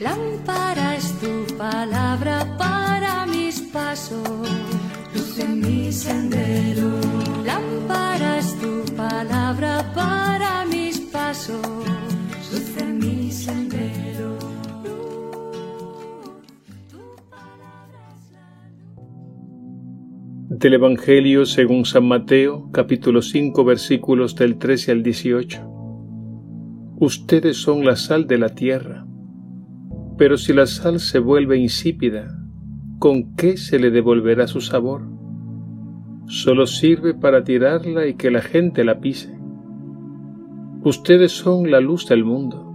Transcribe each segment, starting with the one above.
Lámpara es tu palabra para mis pasos, luz en mi sendero. Lámpara es tu palabra para mis pasos, luz en mi sendero. Del Evangelio según San Mateo, capítulo 5, versículos del 13 al 18. Ustedes son la sal de la tierra, pero si la sal se vuelve insípida, ¿con qué se le devolverá su sabor? Solo sirve para tirarla y que la gente la pise. Ustedes son la luz del mundo.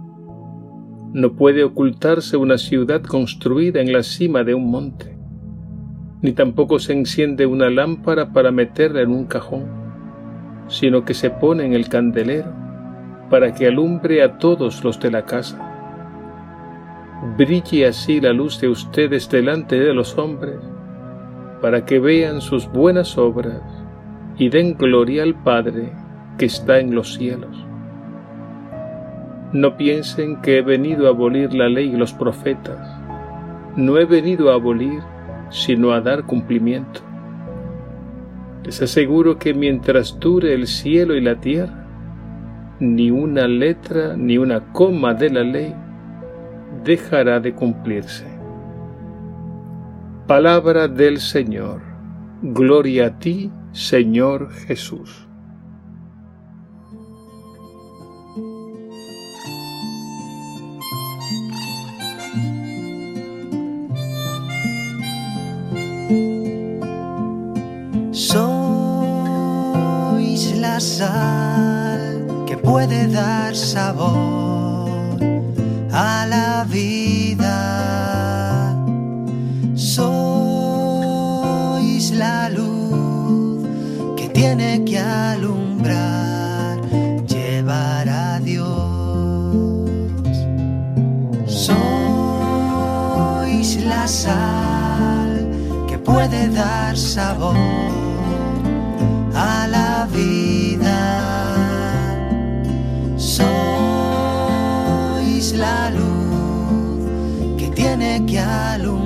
No puede ocultarse una ciudad construida en la cima de un monte, ni tampoco se enciende una lámpara para meterla en un cajón, sino que se pone en el candelero para que alumbre a todos los de la casa. Brille así la luz de ustedes delante de los hombres, para que vean sus buenas obras y den gloria al Padre que está en los cielos. No piensen que he venido a abolir la ley y los profetas. No he venido a abolir, sino a dar cumplimiento. Les aseguro que mientras dure el cielo y la tierra, ni una letra ni una coma de la ley dejará de cumplirse. Palabra del Señor. Gloria a ti, Señor Jesús. Sois la sal sal que puede dar sabor a la vida. la luz que tiene que alumbrar,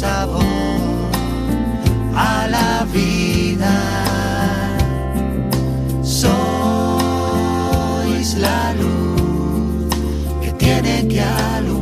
sabor a la vida. Sois la luz que tiene que alumbrar.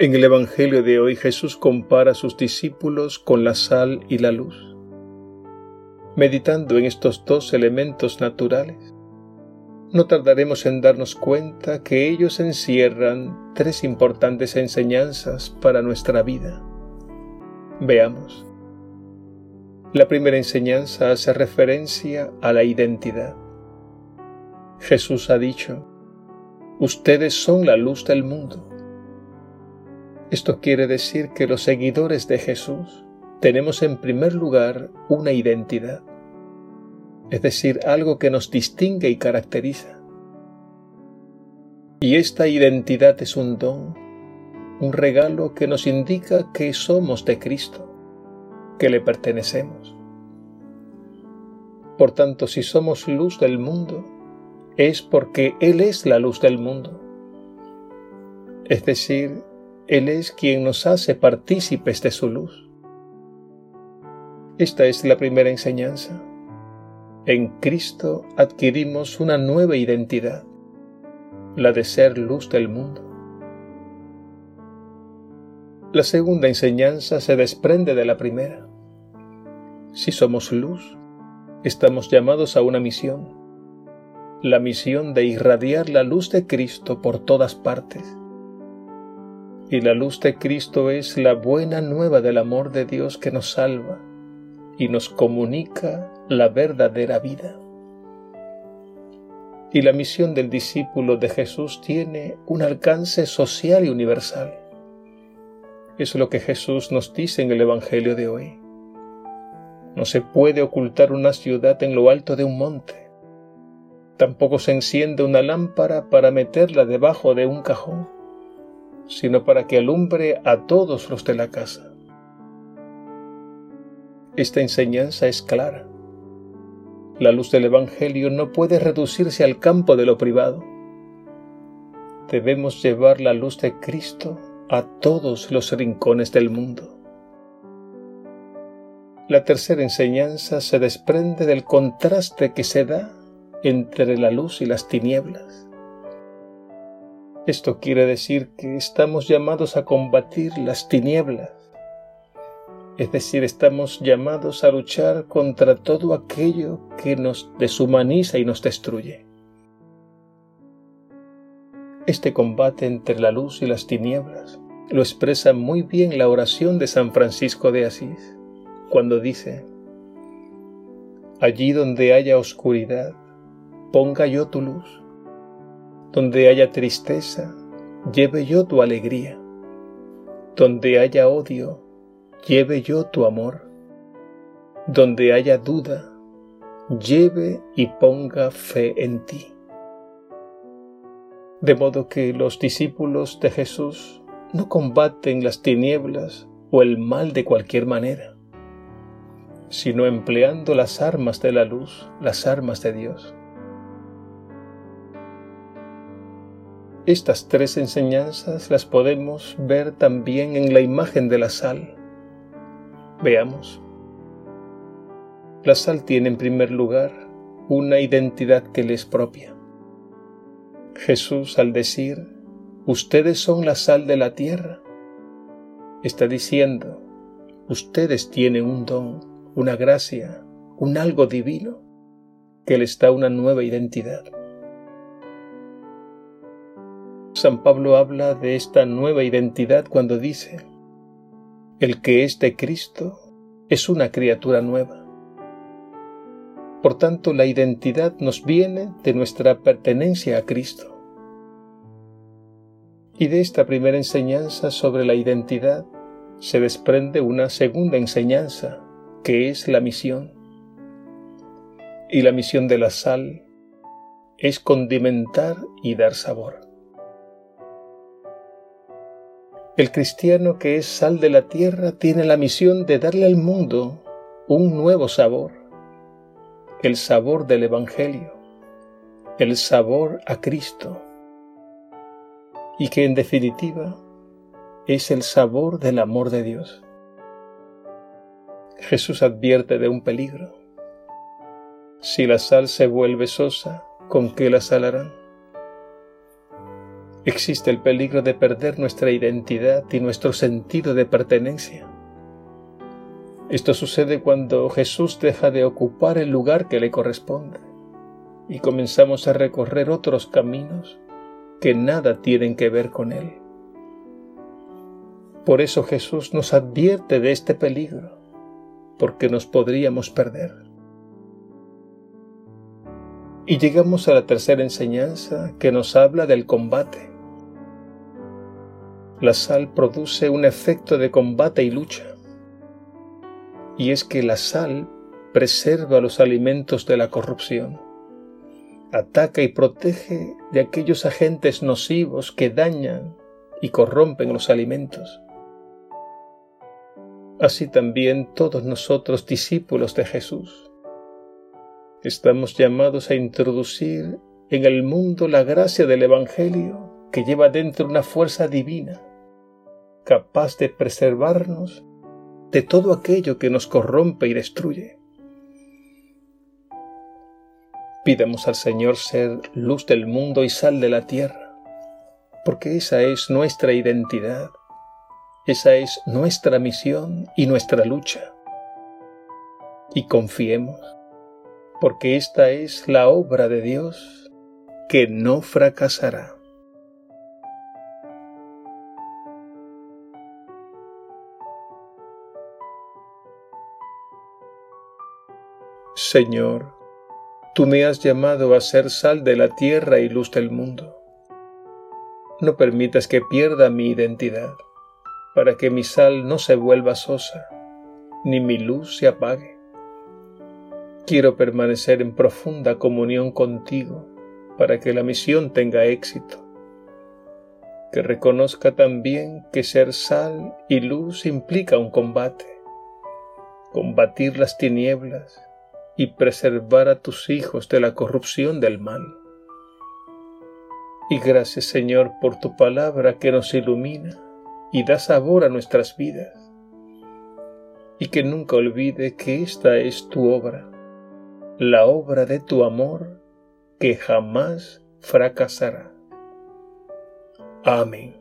En el Evangelio de hoy Jesús compara a sus discípulos con la sal y la luz. Meditando en estos dos elementos naturales, no tardaremos en darnos cuenta que ellos encierran tres importantes enseñanzas para nuestra vida. Veamos. La primera enseñanza hace referencia a la identidad. Jesús ha dicho, ustedes son la luz del mundo. Esto quiere decir que los seguidores de Jesús tenemos en primer lugar una identidad, es decir, algo que nos distingue y caracteriza. Y esta identidad es un don, un regalo que nos indica que somos de Cristo, que le pertenecemos. Por tanto, si somos luz del mundo, es porque Él es la luz del mundo. Es decir, Él es quien nos hace partícipes de su luz. Esta es la primera enseñanza. En Cristo adquirimos una nueva identidad, la de ser luz del mundo. La segunda enseñanza se desprende de la primera. Si somos luz, estamos llamados a una misión, la misión de irradiar la luz de Cristo por todas partes. Y la luz de Cristo es la buena nueva del amor de Dios que nos salva y nos comunica la verdadera vida. Y la misión del discípulo de Jesús tiene un alcance social y universal. Es lo que Jesús nos dice en el Evangelio de hoy. No se puede ocultar una ciudad en lo alto de un monte. Tampoco se enciende una lámpara para meterla debajo de un cajón, sino para que alumbre a todos los de la casa. Esta enseñanza es clara. La luz del Evangelio no puede reducirse al campo de lo privado. Debemos llevar la luz de Cristo a todos los rincones del mundo. La tercera enseñanza se desprende del contraste que se da entre la luz y las tinieblas. Esto quiere decir que estamos llamados a combatir las tinieblas, es decir, estamos llamados a luchar contra todo aquello que nos deshumaniza y nos destruye. Este combate entre la luz y las tinieblas lo expresa muy bien la oración de San Francisco de Asís cuando dice, Allí donde haya oscuridad, ponga yo tu luz. Donde haya tristeza, lleve yo tu alegría. Donde haya odio, lleve yo tu amor. Donde haya duda, lleve y ponga fe en ti. De modo que los discípulos de Jesús no combaten las tinieblas o el mal de cualquier manera sino empleando las armas de la luz, las armas de Dios. Estas tres enseñanzas las podemos ver también en la imagen de la sal. Veamos. La sal tiene en primer lugar una identidad que le es propia. Jesús al decir, ustedes son la sal de la tierra, está diciendo, ustedes tienen un don, una gracia, un algo divino que les da una nueva identidad. San Pablo habla de esta nueva identidad cuando dice, el que es de Cristo es una criatura nueva. Por tanto, la identidad nos viene de nuestra pertenencia a Cristo. Y de esta primera enseñanza sobre la identidad se desprende una segunda enseñanza que es la misión. Y la misión de la sal es condimentar y dar sabor. El cristiano que es sal de la tierra tiene la misión de darle al mundo un nuevo sabor, el sabor del Evangelio, el sabor a Cristo, y que en definitiva es el sabor del amor de Dios. Jesús advierte de un peligro. Si la sal se vuelve sosa, ¿con qué la salarán? Existe el peligro de perder nuestra identidad y nuestro sentido de pertenencia. Esto sucede cuando Jesús deja de ocupar el lugar que le corresponde y comenzamos a recorrer otros caminos que nada tienen que ver con Él. Por eso Jesús nos advierte de este peligro porque nos podríamos perder. Y llegamos a la tercera enseñanza que nos habla del combate. La sal produce un efecto de combate y lucha. y es que la sal preserva los alimentos de la corrupción, ataca y protege de aquellos agentes nocivos que dañan y corrompen los alimentos. Así también todos nosotros, discípulos de Jesús, estamos llamados a introducir en el mundo la gracia del Evangelio que lleva dentro una fuerza divina, capaz de preservarnos de todo aquello que nos corrompe y destruye. Pidamos al Señor ser luz del mundo y sal de la tierra, porque esa es nuestra identidad, esa es nuestra misión y nuestra lucha. Y confiemos, porque esta es la obra de Dios que no fracasará. Señor, tú me has llamado a ser sal de la tierra y luz del mundo. No permitas que pierda mi identidad, para que mi sal no se vuelva sosa, ni mi luz se apague. Quiero permanecer en profunda comunión contigo, para que la misión tenga éxito. Que reconozca también que ser sal y luz implica un combate, combatir las tinieblas, y preservar a tus hijos de la corrupción del mal. Y gracias Señor por tu palabra que nos ilumina y da sabor a nuestras vidas. Y que nunca olvide que esta es tu obra, la obra de tu amor que jamás fracasará. Amén.